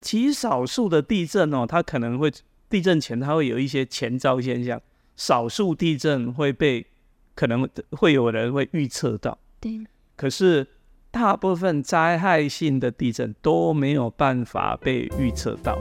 极少数的地震哦，它可能会地震前它会有一些前兆现象，少数地震会被可能会有人会预测到。对，可是大部分灾害性的地震都没有办法被预测到。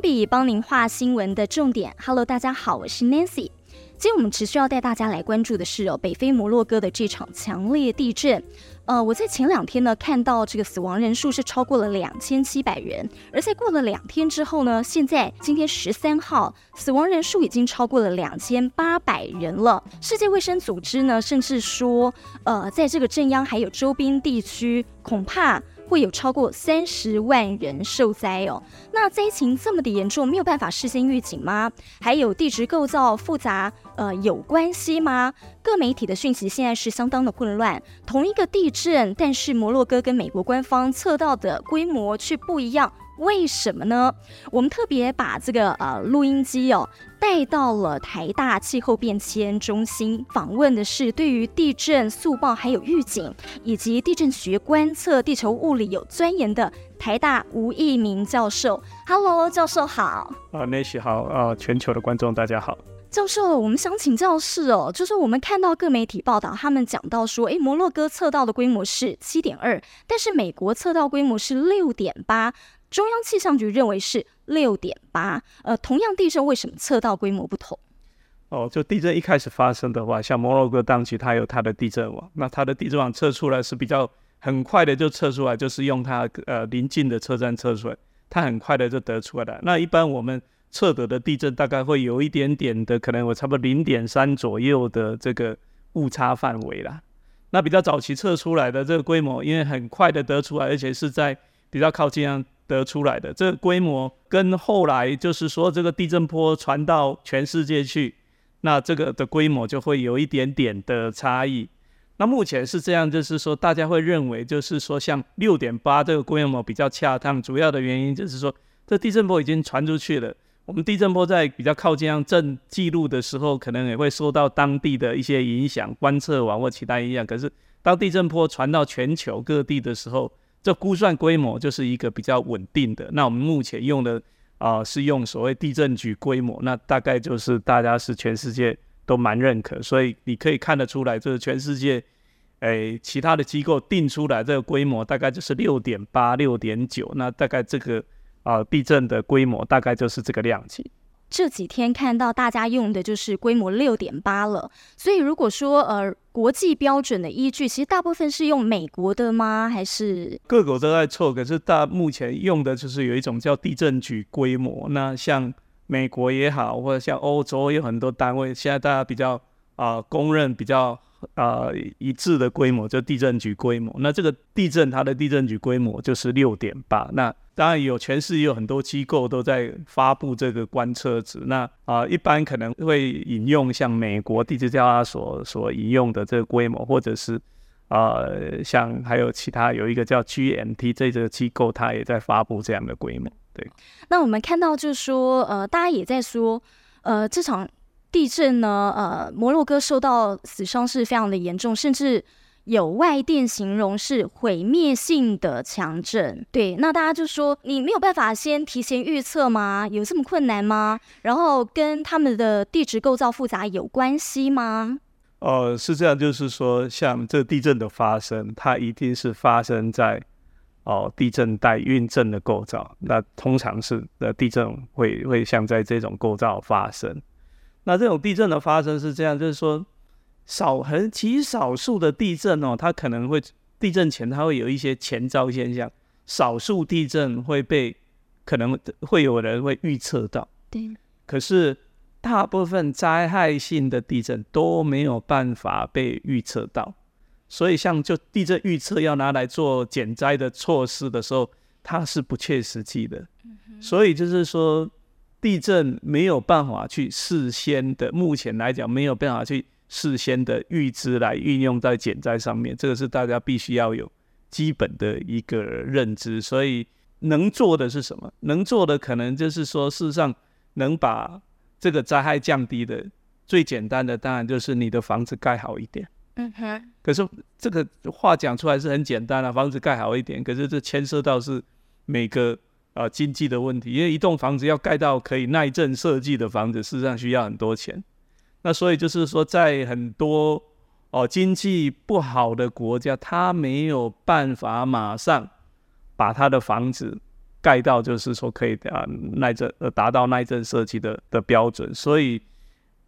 笔帮您画新闻的重点。Hello，大家好，我是 Nancy。今天我们持续要带大家来关注的是哦，北非摩洛哥的这场强烈地震。呃，我在前两天呢看到这个死亡人数是超过了两千七百人，而在过了两天之后呢，现在今天十三号，死亡人数已经超过了两千八百人了。世界卫生组织呢，甚至说，呃，在这个震央还有周边地区，恐怕。会有超过三十万人受灾哦。那灾情这么的严重，没有办法事先预警吗？还有地质构造复杂，呃，有关系吗？各媒体的讯息现在是相当的混乱。同一个地震，但是摩洛哥跟美国官方测到的规模却不一样。为什么呢？我们特别把这个呃录音机哦带到了台大气候变迁中心，访问的是对于地震速报还有预警以及地震学观测地球物理有钻研的台大吴益民教授。Hello，教授好。啊，Nancy 好啊，全球的观众大家好。教授，我们想请教是哦，就是我们看到各媒体报道，他们讲到说，诶，摩洛哥测到的规模是七点二，但是美国测到规模是六点八。中央气象局认为是六点八，呃，同样地震为什么测到规模不同？哦，就地震一开始发生的话，像摩洛哥当局，它有它的地震网，那它的地震网测出来是比较很快的就测出来，就是用它呃临近的车站测出来，它很快的就得出来了。那一般我们测得的地震大概会有一点点的，可能有差不多零点三左右的这个误差范围啦。那比较早期测出来的这个规模，因为很快的得出来，而且是在比较靠近得出来的这个规模，跟后来就是说这个地震波传到全世界去，那这个的规模就会有一点点的差异。那目前是这样，就是说大家会认为，就是说像六点八这个规模比较恰当，主要的原因就是说这地震波已经传出去了。我们地震波在比较靠近上震记录的时候，可能也会受到当地的一些影响，观测网或其他影响。可是当地震波传到全球各地的时候，这估算规模就是一个比较稳定的。那我们目前用的啊、是用所谓地震局规模，那大概就是大家是全世界都蛮认可，所以你可以看得出来，就是全世界诶其他的机构定出来这个规模大概就是六点八、六点九，那大概这个啊、地震的规模大概就是这个量级。这几天看到大家用的就是规模六点八了，所以如果说呃国际标准的依据，其实大部分是用美国的吗？还是各国都在测？可是大目前用的就是有一种叫地震局规模。那像美国也好，或者像欧洲有很多单位，现在大家比较啊、公认比较啊、呃、一致的规模，就地震局规模。那这个地震它的地震局规模就是六点八。那当然有，全市也有很多机构都在发布这个观测值。那啊、一般可能会引用像美国地质调查所所引用的这个规模，或者是啊、呃，像还有其他有一个叫 GMT 这个机构，它也在发布这样的规模。对。那我们看到就是说，呃，大家也在说，呃，这场地震呢，呃，摩洛哥受到死伤是非常的严重，甚至。有外电形容是毁灭性的强震，对，那大家就说你没有办法先提前预测吗？有这么困难吗？然后跟他们的地质构造复杂有关系吗？哦、是这样，就是说，像这地震的发生，它一定是发生在哦、地震带运震的构造，那通常是的地震会会像在这种构造发生。那这种地震的发生是这样，就是说。少很极少数的地震哦，它可能会地震前它会有一些前兆现象，少数地震会被可能会有人会预测到。对。可是大部分灾害性的地震都没有办法被预测到，所以像就地震预测要拿来做减灾的措施的时候，它是不切实际的。所以就是说，地震没有办法去事先的，目前来讲没有办法去。事先的预知来运用在减灾上面，这个是大家必须要有基本的一个认知。所以能做的是什么？能做的可能就是说，事实上能把这个灾害降低的最简单的，当然就是你的房子盖好一点。嗯哼。可是这个话讲出来是很简单啊，房子盖好一点。可是这牵涉到是每个啊、呃、经济的问题，因为一栋房子要盖到可以耐震设计的房子，事实上需要很多钱。那所以就是说，在很多哦经济不好的国家，他没有办法马上。把他的房子盖到，就是说可以啊耐震呃达到耐震设计的的标准，所以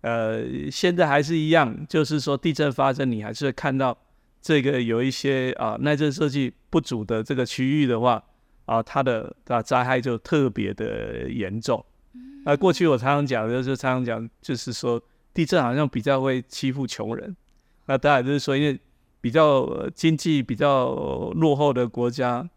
呃现在还是一样，就是说地震发生，你还是看到这个有一些啊耐震设计不足的这个区域的话啊，它的啊灾害就特别的严重。那过去我常常讲，就是常常讲，就是说地震好像比较会欺负穷人。那当然就是说，因为比较经济比较落后的国家。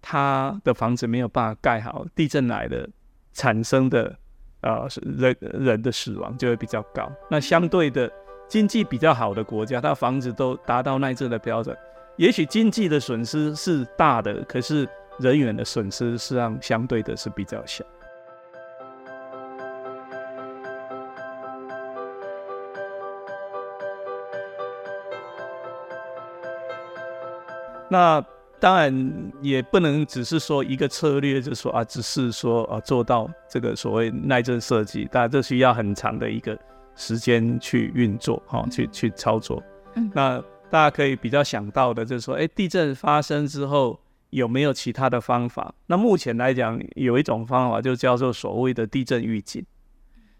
他的房子没有办法盖好，地震来的产生的呃人人的死亡就会比较高。那相对的经济比较好的国家，他房子都达到耐震的标准，也许经济的损失是大的，可是人员的损失实际上相对的是比较小。那。当然也不能只是说一个策略，就是说啊，只是说啊做到这个所谓耐震设计，当然这需要很长的一个时间去运作，哈、哦，去去操作。嗯，那大家可以比较想到的就是说，哎，地震发生之后有没有其他的方法？那目前来讲，有一种方法就叫做所谓的地震预警，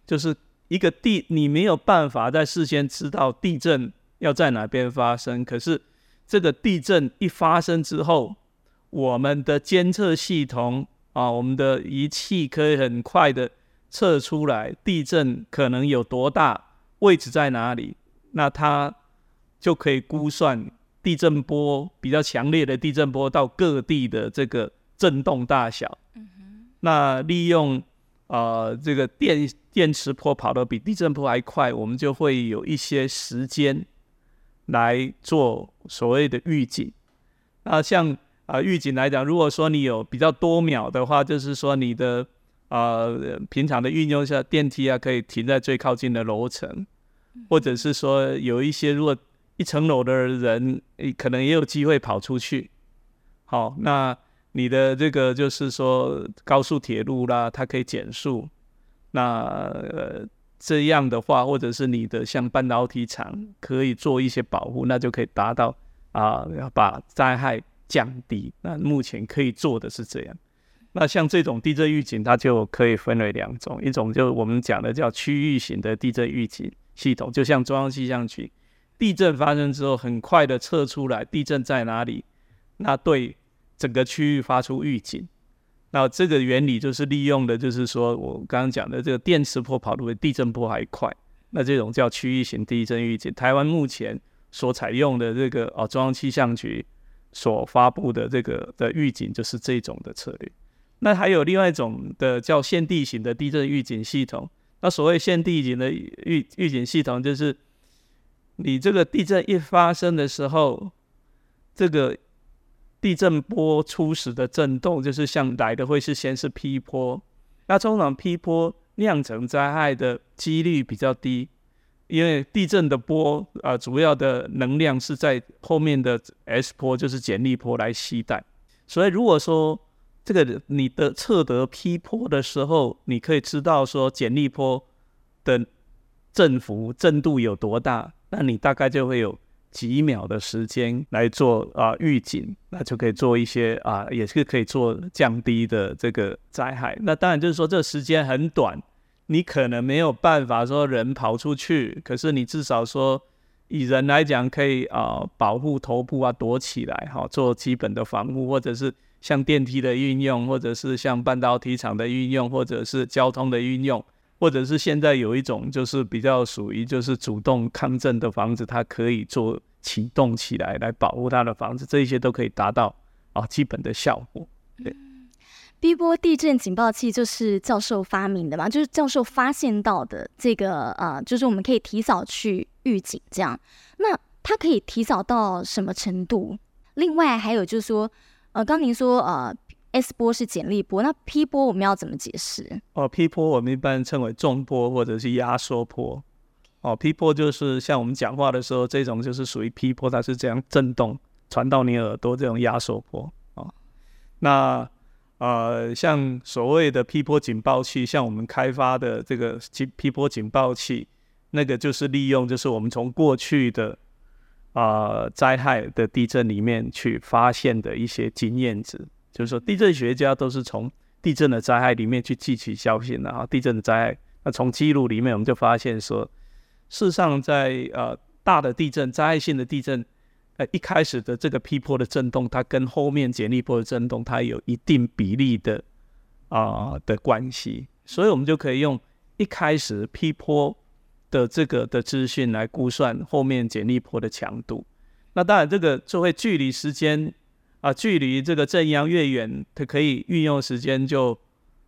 就是一个地你没有办法在事先知道地震要在哪边发生，可是。这个地震一发生之后，我们的监测系统啊，我们的仪器可以很快的测出来地震可能有多大，位置在哪里，那它就可以估算地震波比较强烈的地震波到各地的这个震动大小。那利用啊、这个电电磁波跑得比地震波还快，我们就会有一些时间。来做所谓的预警，那像啊预警来讲，如果说你有比较多秒的话，就是说你的啊、平常的运用下电梯啊，可以停在最靠近的楼层，或者是说有一些如果一层楼的人，可能也有机会跑出去。好，那你的这个就是说高速铁路啦，它可以减速，那呃。这样的话，或者是你的像半导体厂可以做一些保护，那就可以达到啊，要把灾害降低。那目前可以做的是这样。那像这种地震预警，它就可以分为两种，一种就是我们讲的叫区域型的地震预警系统，就像中央气象局，地震发生之后，很快的测出来地震在哪里，那对整个区域发出预警。那这个原理就是利用的，就是说我刚刚讲的这个电磁波跑得比地震波还快。那这种叫区域型地震预警。台湾目前所采用的这个哦，中央气象局所发布的这个的预警就是这种的策略。那还有另外一种的叫现地型的地震预警系统。那所谓现地型的预预警系统，就是你这个地震一发生的时候，这个。地震波初始的震动，就是像来的会是先是 P 波，那通常 P 波酿成灾害的几率比较低，因为地震的波啊、主要的能量是在后面的 S 波，就是剪力波来携带。所以如果说这个你的测得 P 波的时候，你可以知道说剪力波的振幅震度有多大，那你大概就会有。几秒的时间来做啊预警，那就可以做一些啊，也是可以做降低的这个灾害。那当然就是说，这时间很短，你可能没有办法说人跑出去，可是你至少说以人来讲，可以啊保护头部啊躲起来哈，做基本的防护，或者是像电梯的运用，或者是像半导体厂的运用，或者是交通的运用。或者是现在有一种就是比较属于就是主动抗震的房子，它可以做启动起来来保护它的房子，这一些都可以达到啊基本的效果。对，B 波地震警报器就是教授发明的嘛，就是教授发现到的这个呃，就是我们可以提早去预警这样。那它可以提早到什么程度？另外还有就是说，呃，刚您说呃。S 波是剪力波，那 P 波我们要怎么解释？哦，P 波我们一般称为重波或者是压缩波。哦，P 波就是像我们讲话的时候，这种就是属于 P 波，它是这样震动传到你耳朵这种压缩波。哦，那呃，像所谓的 P 波警报器，像我们开发的这个 P 波警报器，那个就是利用就是我们从过去的啊灾害的地震里面去发现的一些经验值。就是说，地震学家都是从地震的灾害里面去汲取教训的啊。地震的灾害，那从记录里面我们就发现说，事实上在呃大的地震、灾害性的地震，呃一开始的这个 P 波的震动，它跟后面剪力波的震动，它有一定比例的啊、的关系，所以我们就可以用一开始 P 波的这个的资讯来估算后面剪力波的强度。那当然，这个就会距离时间。啊，距离这个正央越远，它可以运用时间就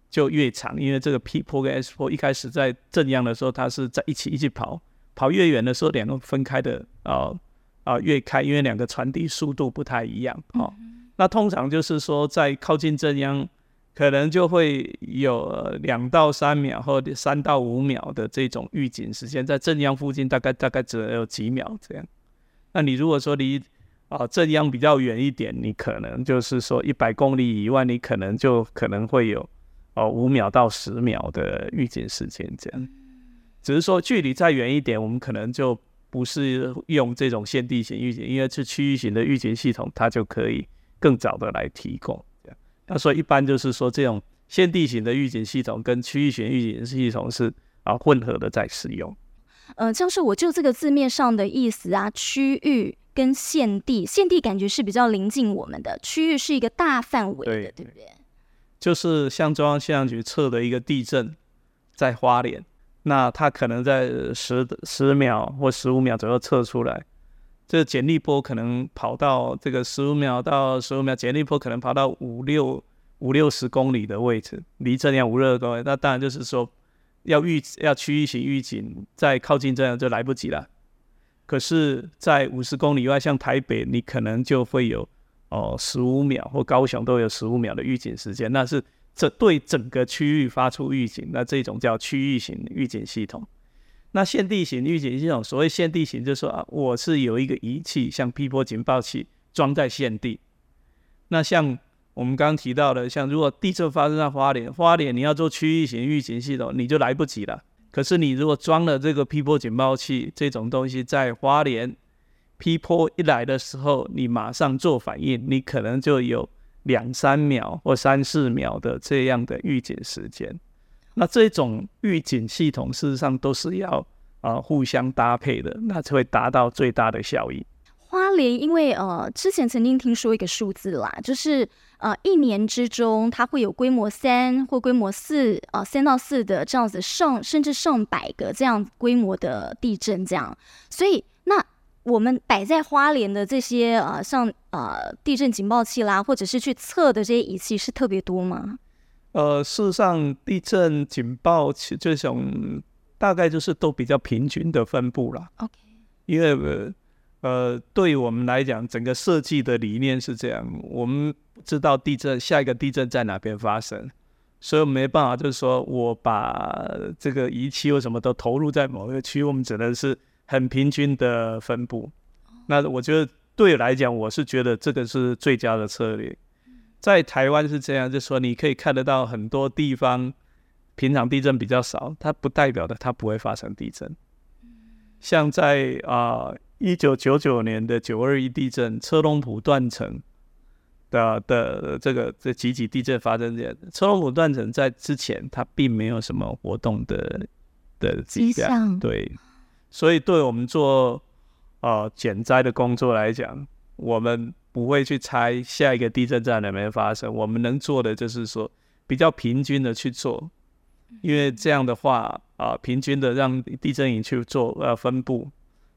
就越长，因为这个 P 波跟 S 波一开始在正央的时候，它是在一起一起跑，跑越远的时候，两个分开的啊啊越开，因为两个传递速度不太一样哦。那通常就是说，在靠近正央，可能就会有两到三秒或者三到五秒的这种预警时间，在正央附近大概大概只有几秒这样。那你如果说离啊，正央比较远一点，你可能就是说一百公里以外，你可能就可能会有哦五秒到十秒的预警时间这样。只是说距离再远一点，我们可能就不是用这种限地型预警，因为是区域型的预警系统，它就可以更早的来提供。这样，那所以一般就是说，这种限地型的预警系统跟区域型预警系统是啊混合的在使用。呃，教授，我就这个字面上的意思啊，区域。跟现地，现地感觉是比较临近我们的，区域是一个大范围的，对，对不对？就是像中央气象局测的一个地震，在花莲，那它可能在十十秒或十五秒左右测出来，这个剪力波可能跑到这个十五秒到十五秒，剪力波可能跑到五六五六十公里的位置，离震央五六十公里，那当然就是说要预要区域型预警，再靠近震央就来不及了。可是，在五十公里外，像台北，你可能就会有哦十五秒，或高雄都有十五秒的预警时间，那是这对整个区域发出预警，那这种叫区域型预警系统。那限地型预警系统，所谓限地型，就是说啊，我是有一个仪器，像 P 波警报器装在限地。那像我们刚刚提到的，像如果地震发生在花莲，花莲你要做区域型预警系统，你就来不及了。可是你如果装了这个 P 波警报器这种东西，在花莲 P 波一来的时候，你马上做反应，你可能就有两三秒或三四秒的这样的预警时间。那这种预警系统事实上都是要啊、互相搭配的，那才会达到最大的效益。花莲因为呃之前曾经听说一个数字啦，就是。呃，一年之中，它会有规模三或规模四，呃，三到四的这样子上，甚至上百个这样规模的地震，这样。所以，那我们摆在花莲的这些呃，像呃地震警报器啦，或者是去测的这些仪器，是特别多吗？呃，事实上，地震警报器这种大概就是都比较平均的分布了。OK，因为呃，对于我们来讲，整个设计的理念是这样，我们。知道地震下一个地震在哪边发生，所以我没办法，就是说我把这个仪器或什么都投入在某一个区，我们只能是很平均的分布。那我觉得对我来讲，我是觉得这个是最佳的策略。在台湾是这样，就是说你可以看得到很多地方平常地震比较少，它不代表的它不会发生地震。像在啊一九九九年的九二一地震，车龙埔断层。的的这个这几级地震发生这样，车龙埔断层在之前它并没有什么活动的的迹象，对，所以对我们做呃减灾的工作来讲，我们不会去猜下一个地震在哪边发生，我们能做的就是说比较平均的去做，因为这样的话啊、呃，平均的让地震仪去做呃分布，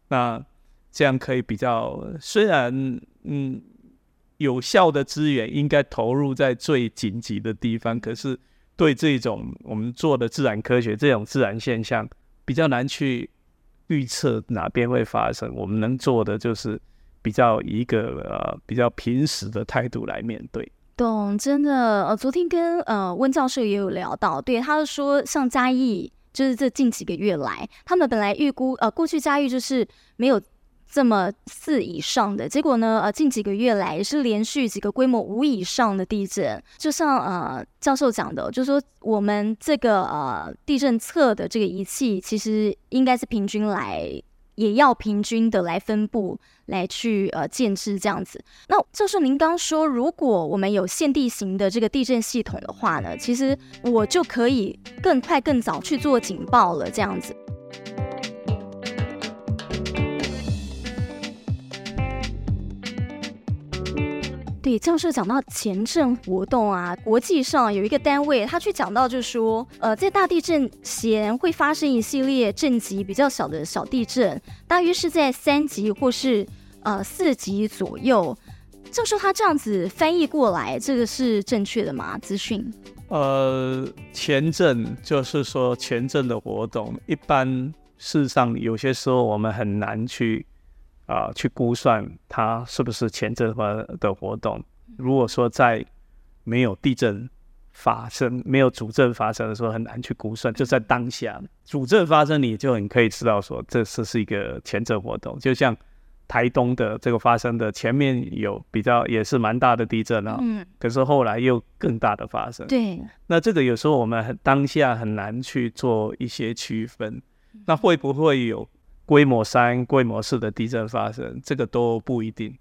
那这样可以比较虽然嗯。有效的资源应该投入在最紧急的地方，可是对这种我们做的自然科学这种自然现象比较难去预测哪边会发生。我们能做的就是比较一个呃比较平时的态度来面对。懂，真的。呃，昨天跟呃温教授也有聊到，对，他说像嘉义，就是这近几个月来，他们本来预估呃过去嘉义就是没有。这么四以上的结果呢？呃，近几个月来是连续几个规模五以上的地震。就像呃教授讲的，就是说我们这个呃地震测的这个仪器，其实应该是平均来，也要平均的来分布来去呃建置这样子。那教授您刚说，如果我们有现地形的这个地震系统的话呢，其实我就可以更快更早去做警报了，这样子。对，教授讲到前震活动啊，国际上有一个单位，他去讲到就是说，呃，在大地震前会发生一系列震级比较小的小地震，大约是在三级或是呃四级左右。教授他这样子翻译过来，这个是正确的吗？资讯？呃，前震就是说前震的活动，一般事实上有些时候我们很难去。啊、呃，去估算它是不是前震的活动。如果说在没有地震发生、没有主震发生的时候，很难去估算。就在当下主震发生，你就很可以知道说这是是一个前震活动。就像台东的这个发生的前面有比较也是蛮大的地震啊，嗯，可是后来又更大的发生。对，那这个有时候我们很当下很难去做一些区分。那会不会有？规模三、规模四的地震发生，这个都不一定。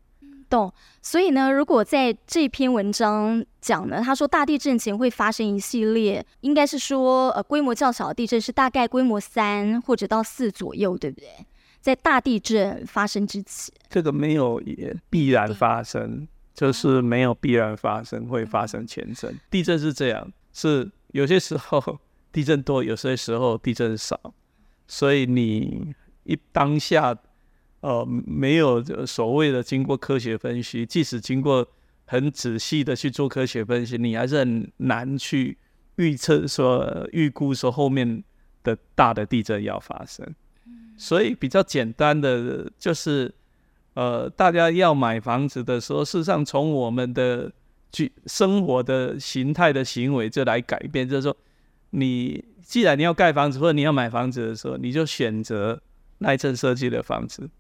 懂。所以呢，如果在这篇文章讲呢，他说大地震前会发生一系列，应该是说呃规模较小的地震是大概规模三或者到四左右，对不对？在大地震发生之前，这个没有也必然发生，就是没有必然发生会发生前震。地震是这样，是有些时候地震多，有些时候地震少，所以你。一当下，呃，没有所谓的经过科学分析，即使经过很仔细的去做科学分析，你还是很难去预测说、预估说后面的大的地震要发生。所以比较简单的就是，呃，大家要买房子的时候，事实上从我们的去生活的形态的行为就来改变，就是说，你既然你要盖房子或者你要买房子的时候，你就选择。耐震设计的房子，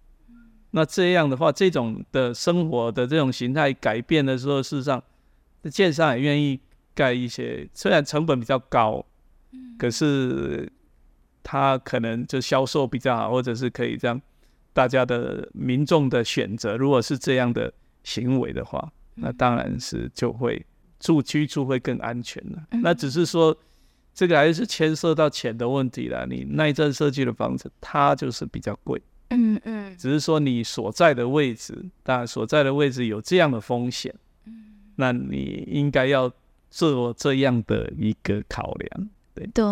那这样的话，这种的生活的这种形态改变的时候，事实上，建商也愿意盖一些，虽然成本比较高，可是他可能就销售比较好，或者是可以这样，大家的民众的选择，如果是这样的行为的话，那当然是就会住居住会更安全了。那只是说。这个还是牵涉到钱的问题了。你耐震设计的房子，它就是比较贵。嗯嗯。只是说你所在的位置，当然所在的位置有这样的风险。嗯。那你应该要做这样的一个考量。对。对。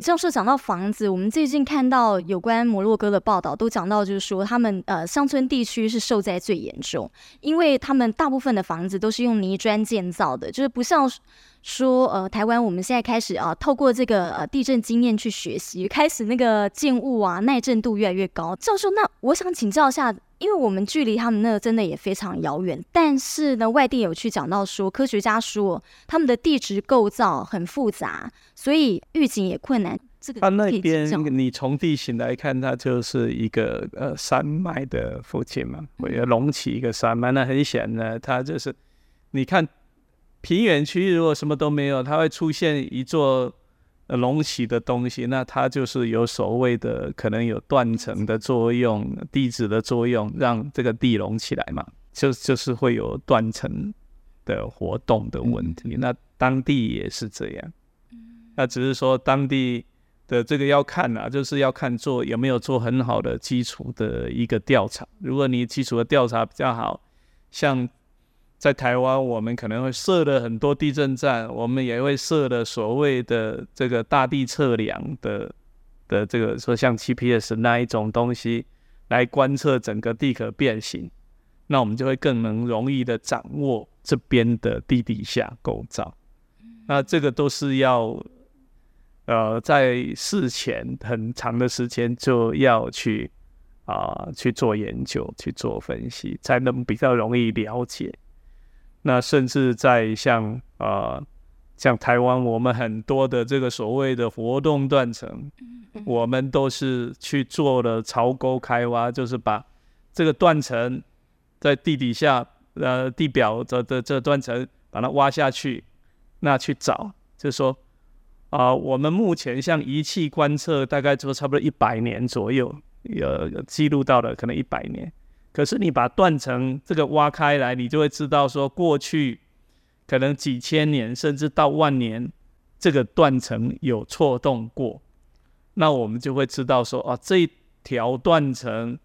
教授讲到房子，我们最近看到有关摩洛哥的报道，都讲到就是说他们呃乡村地区是受灾最严重，因为他们大部分的房子都是用泥砖建造的，就是不像。说呃，台湾我们现在开始啊，透过这个呃地震经验去学习，开始那个建物啊耐震度越来越高。教授，那我想请教一下，因为我们距离他们那个真的也非常遥远，但是呢，外地有去讲到说，科学家说他们的地质构造很复杂，所以预警也困难。这个他那边你从地形来看，它就是一个呃山脉的附近嘛，会隆起一个山脉，那很显然它就是你看。平原区域如果什么都没有，它会出现一座隆起的东西，那它就是有所谓的可能有断层的作用、地质的作用，让这个地隆起来嘛，就就是会有断层的活动的问题。那当地也是这样，那只是说当地的这个要看啊，就是要看做有没有做很好的基础的一个调查。如果你基础的调查比较好，像。在台湾，我们可能会设了很多地震站，我们也会设了所谓的这个大地测量的的这个说像 GPS 那一种东西来观测整个地壳变形，那我们就会更能容易的掌握这边的地底下构造。那这个都是要呃在事前很长的时间就要去啊、呃、去做研究、去做分析，才能比较容易了解。那甚至在像啊、呃，像台湾，我们很多的这个所谓的活动断层，我们都是去做了槽沟开挖，就是把这个断层在地底下呃地表的的这断层把它挖下去，那去找，就是说啊、呃，我们目前像仪器观测，大概就差不多一百年左右，有有记录到了可能一百年。可是你把断层这个挖开来，你就会知道说，过去可能几千年甚至到万年，这个断层有错动过。那我们就会知道说，啊，这一条断层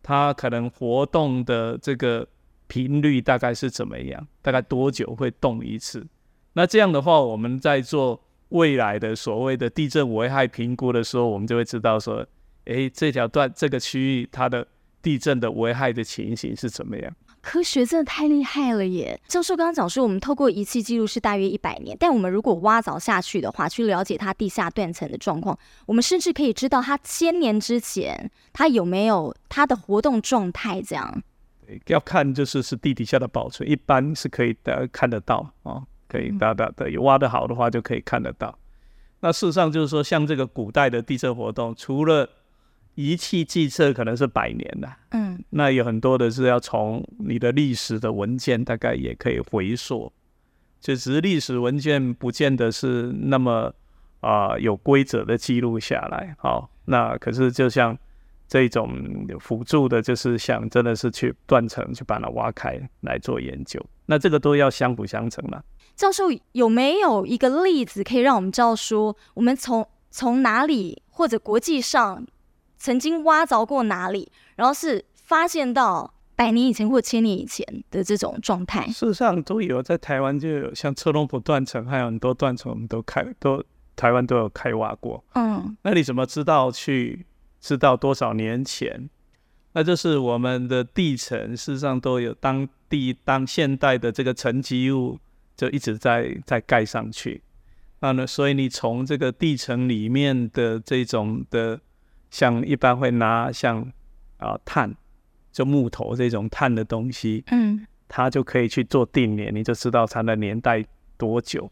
它可能活动的这个频率大概是怎么样，大概多久会动一次。那这样的话，我们在做未来的所谓的地震危害评估的时候，我们就会知道说，诶，这条断这个区域它的。地震的危害的情形是怎么样？科学真的太厉害了耶！教授刚刚讲说，我们透过仪器记录是大约一百年，但我们如果挖凿下去的话，去了解它地下断层的状况，我们甚至可以知道它千年之前它有没有它的活动状态。这样，要看就是是地底下的保存，一般是可以的看得到哦，可以大大的有挖得好的话就可以看得到。那事实上就是说，像这个古代的地震活动，除了仪器计测可能是百年的，嗯，那有很多的是要从你的历史的文件，大概也可以回溯，就只是历史文件不见得是那么啊、呃、有规则的记录下来。好，那可是就像这种辅助的，就是想真的是去断层去把它挖开来做研究，那这个都要相辅相成了。教授有没有一个例子可以让我们知道说，我们从从哪里或者国际上？曾经挖凿过哪里，然后是发现到百年以前或千年以前的这种状态。事实上都有，在台湾就有像车龙埔断层，还有很多断层，我们都开都台湾都有开挖过。嗯，那你怎么知道去知道多少年前？那就是我们的地层事实上都有当地当现代的这个沉积物就一直在在盖上去。那呢，所以你从这个地层里面的这种的。像一般会拿像啊碳，就木头这种碳的东西，嗯，它就可以去做定年，你就知道它的年代多久。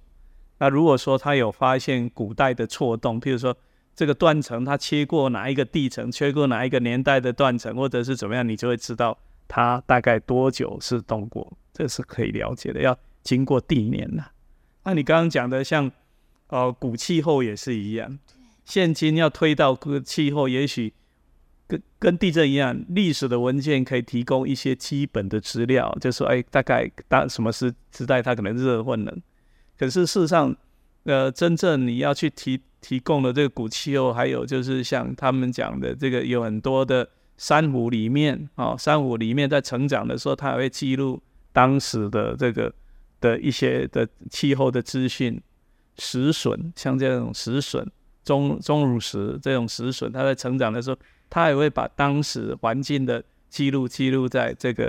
那如果说它有发现古代的错动，譬如说这个断层它切过哪一个地层，切过哪一个年代的断层，或者是怎么样，你就会知道它大概多久是动过，这是可以了解的。要经过定年了。那你刚刚讲的像呃古气候也是一样。现今要推到个气候，也许跟跟地震一样，历史的文件可以提供一些基本的资料，就说哎，大概当什么时时代它可能热或冷。可是事实上，呃，真正你要去提提供的这个古气候，还有就是像他们讲的这个，有很多的珊瑚里面啊、哦，珊瑚里面在成长的时候，它还会记录当时的这个的一些的气候的资讯，石笋像这种石笋。钟钟乳石这种石笋，它在成长的时候，它也会把当时环境的记录记录在这个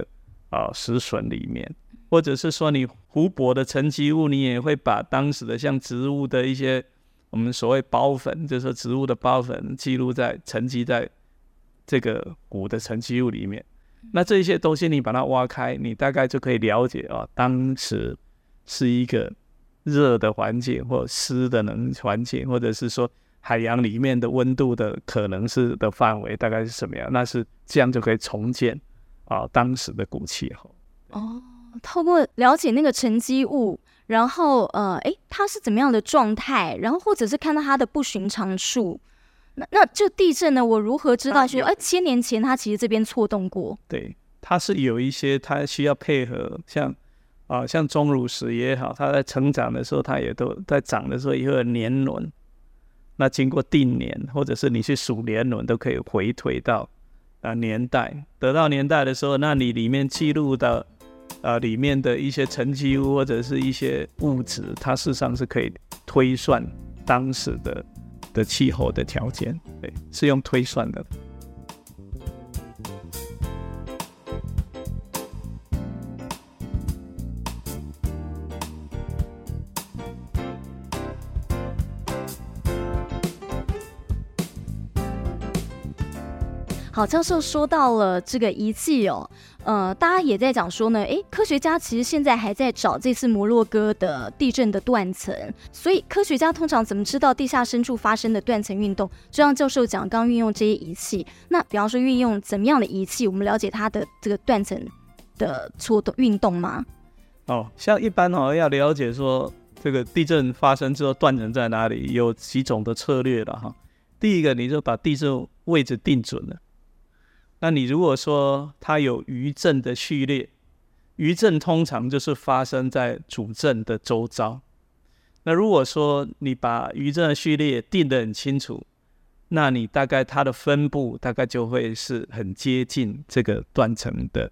啊、呃、石笋里面，或者是说你湖泊的沉积物，你也会把当时的像植物的一些我们所谓孢粉，就是说植物的孢粉记录在沉积在这个湖的沉积物里面。那这些东西你把它挖开，你大概就可以了解啊，当时是一个热的环境或湿的能环境，或者是说。海洋里面的温度的可能是的范围大概是什么样？那是这样就可以重建啊当时的古气候。哦，透过了解那个沉积物，然后呃，诶，它是怎么样的状态？然后或者是看到它的不寻常处，那那就地震呢？我如何知道说，哎，千年前它其实这边错动过？对，它是有一些它需要配合，像啊像钟乳石也好，它在成长的时候，它也都在长的时候也会有年轮。那经过定年，或者是你去数年轮，都可以回推到啊年代。得到年代的时候，那你里面记录的啊里面的一些沉积物或者是一些物质，它事实上是可以推算当时的的气候的条件，对，是用推算的。好，教授说到了这个仪器哦，呃，大家也在讲说呢，诶，科学家其实现在还在找这次摩洛哥的地震的断层，所以科学家通常怎么知道地下深处发生的断层运动？就像教授讲，刚运用这些仪器，那比方说运用怎么样的仪器，我们了解它的这个断层的错动运动吗？哦，像一般哦，要了解说这个地震发生之后断层在哪里，有几种的策略了哈。第一个，你就把地震位置定准了。那你如果说它有余震的序列，余震通常就是发生在主震的周遭。那如果说你把余震的序列定得很清楚，那你大概它的分布大概就会是很接近这个断层的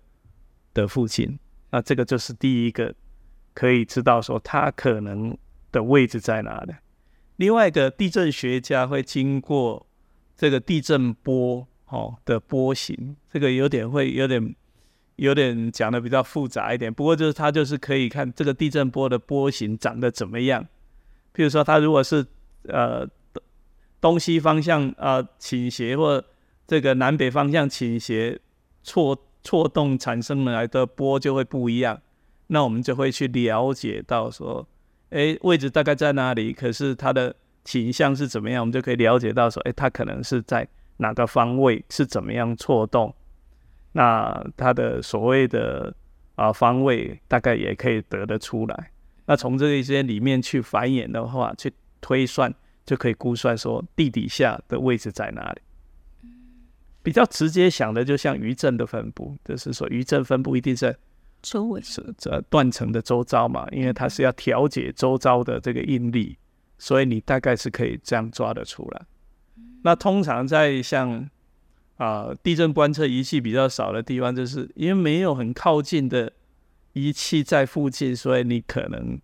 的附近。那这个就是第一个可以知道说它可能的位置在哪里。另外一个地震学家会经过这个地震波哦的波形，这个有点会有点有点讲的比较复杂一点。不过就是它就是可以看这个地震波的波形长得怎么样。譬如说，它如果是呃东西方向呃倾斜，或这个南北方向倾斜错错动产生来的波就会不一样。那我们就会去了解到说。哎，位置大概在哪里？可是它的倾向是怎么样？我们就可以了解到说，哎，它可能是在哪个方位，是怎么样错动？那它的所谓的啊方位，大概也可以得得出来。那从这一些里面去繁衍的话，去推算，就可以估算说地底下的位置在哪里。比较直接想的，就像余震的分布，就是说余震分布一定是。周围是这断层的周遭嘛，因为它是要调节周遭的这个应力，所以你大概是可以这样抓得出来。那通常在像啊、地震观测仪器比较少的地方，就是因为没有很靠近的仪器在附近，所以你可能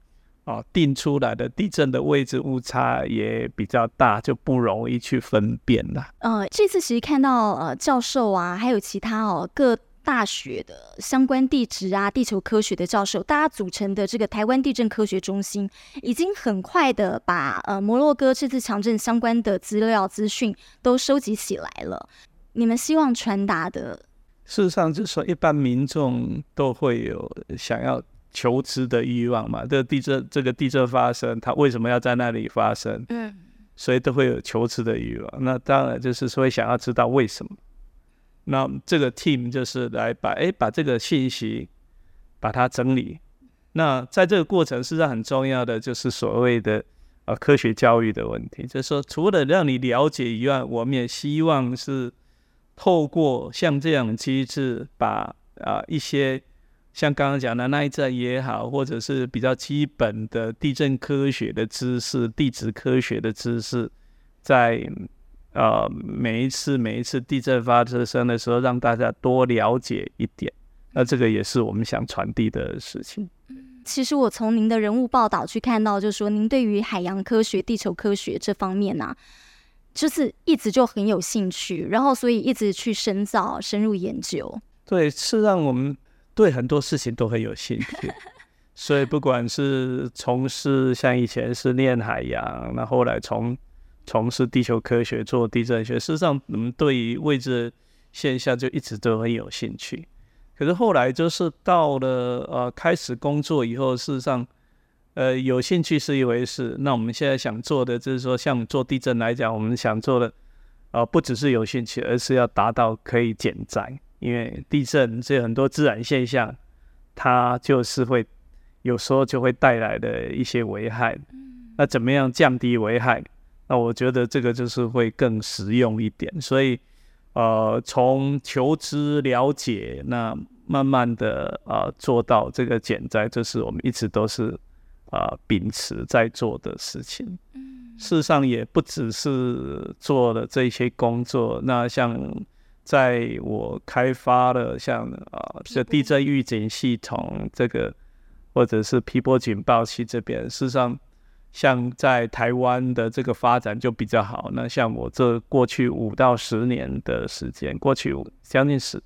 啊、定出来的地震的位置误差也比较大，就不容易去分辨了。呃，这次其实看到呃教授啊，还有其他哦各。大学的相关地质啊、地球科学的教授，大家组成的这个台湾地震科学中心，已经很快的把呃摩洛哥这次强震相关的资料资讯都收集起来了。你们希望传达的，事实上就是说，一般民众都会有想要求知的欲望嘛。这个地震，这个地震发生，它为什么要在那里发生？嗯，所以都会有求知的欲望。那当然就是说，想要知道为什么。那这个 team 就是来把哎把这个信息把它整理。那在这个过程，实际上很重要的就是所谓的呃科学教育的问题，就是说除了让你了解以外，我们也希望是透过像这样的机制，把啊一些像刚刚讲的耐震也好，或者是比较基本的地震科学的知识、地质科学的知识，在。呃，每一次每一次地震发生的时候，让大家多了解一点，那这个也是我们想传递的事情。其实我从您的人物报道去看到，就是说您对于海洋科学、地球科学这方面呢、啊，就是一直就很有兴趣，然后所以一直去深造、深入研究。对，是让我们对很多事情都很有兴趣，所以不管是从事像以前是念海洋，那后来从从事地球科学，做地震学，事实上，我们对于未知现象就一直都很有兴趣。可是后来就是到了呃开始工作以后，事实上，呃有兴趣是一回事。那我们现在想做的就是说，像做地震来讲，我们想做的呃不只是有兴趣，而是要达到可以减灾。因为地震这很多自然现象，它就是会有时候就会带来的一些危害。那怎么样降低危害？那我觉得这个就是会更实用一点，所以，呃，从求知了解，那慢慢的啊、呃、做到这个减灾，这是我们一直都是啊、呃、秉持在做的事情。事实上也不只是做了这些工作，那像在我开发了像啊这、呃、地震预警系统这个，或者是皮波警报器这边，事实上。像在台湾的这个发展就比较好。那像我这过去五到十年的时间，过去五将近十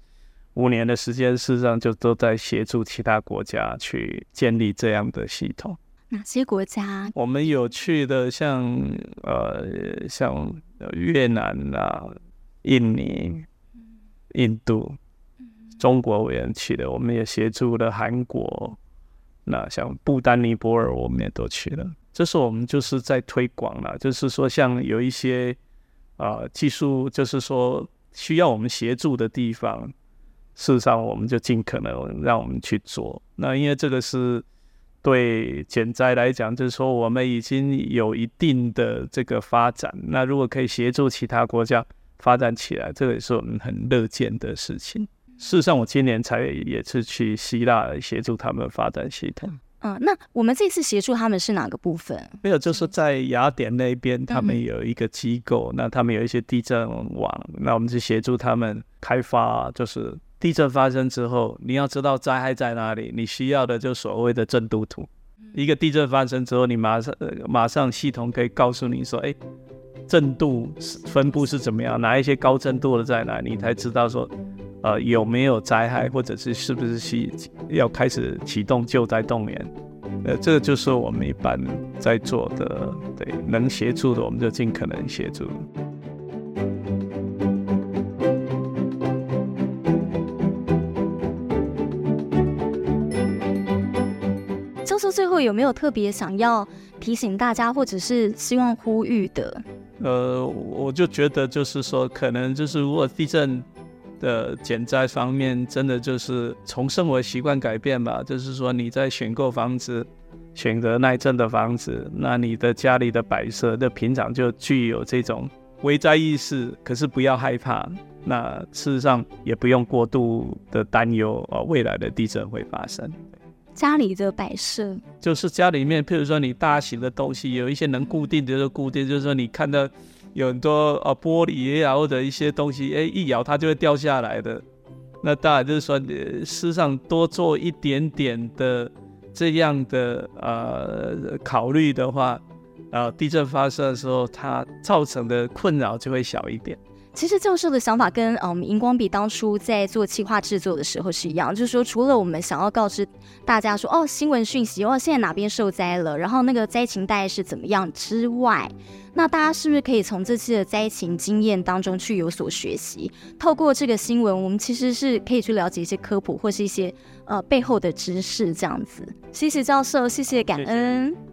五年的时间，事实上就都在协助其他国家去建立这样的系统。哪些国家？我们有去的像呃像越南啊、印尼，印度、中国委员去的，我们也协助了韩国。那像不丹、尼泊尔，我们也都去了。这是我们就是在推广了，就是说像有一些啊、技术，就是说需要我们协助的地方，事实上我们就尽可能让我们去做。那因为这个是对减灾来讲，就是说我们已经有一定的这个发展。那如果可以协助其他国家发展起来，这个也是我们很乐见的事情。事实上，我今年才也是去希腊协助他们发展系统。嗯，那我们这次协助他们是哪个部分？没有，就是在雅典那边，他们有一个机构，嗯、那他们有一些地震网，那我们就协助他们开发。就是地震发生之后，你要知道灾害在哪里，你需要的就所谓的震度图。嗯、一个地震发生之后，你马上马上系统可以告诉你说，哎，震度分布是怎么样，哪一些高震度的在哪，你才知道说。呃，有没有灾害，或者是是不是启要开始启动救灾动员？呃，这个就是我们一般在做的，对，能协助的我们就尽可能协助。教授最后有没有特别想要提醒大家，或者是希望呼吁的？呃，我就觉得就是说，可能就是如果地震。的减灾方面，真的就是从生活习惯改变吧。就是说，你在选购房子，选择耐震的房子，那你的家里的摆设，那平常就具有这种危灾意识。可是不要害怕，那事实上也不用过度的担忧啊，未来的地震会发生。家里的摆设，就是家里面，譬如说你大型的东西，有一些能固定的就固定，就是说你看到。有很多啊玻璃啊或者一些东西，哎，一摇它就会掉下来的。那当然就是说，事实上多做一点点的这样的呃考虑的话，呃，地震发生的时候，它造成的困扰就会小一点。其实教授的想法跟嗯荧光笔当初在做企划制作的时候是一样，就是说除了我们想要告知大家说哦新闻讯息哦现在哪边受灾了，然后那个灾情大概是怎么样之外，那大家是不是可以从这次的灾情经验当中去有所学习？透过这个新闻，我们其实是可以去了解一些科普或是一些呃背后的知识这样子。谢谢教授，谢谢感恩。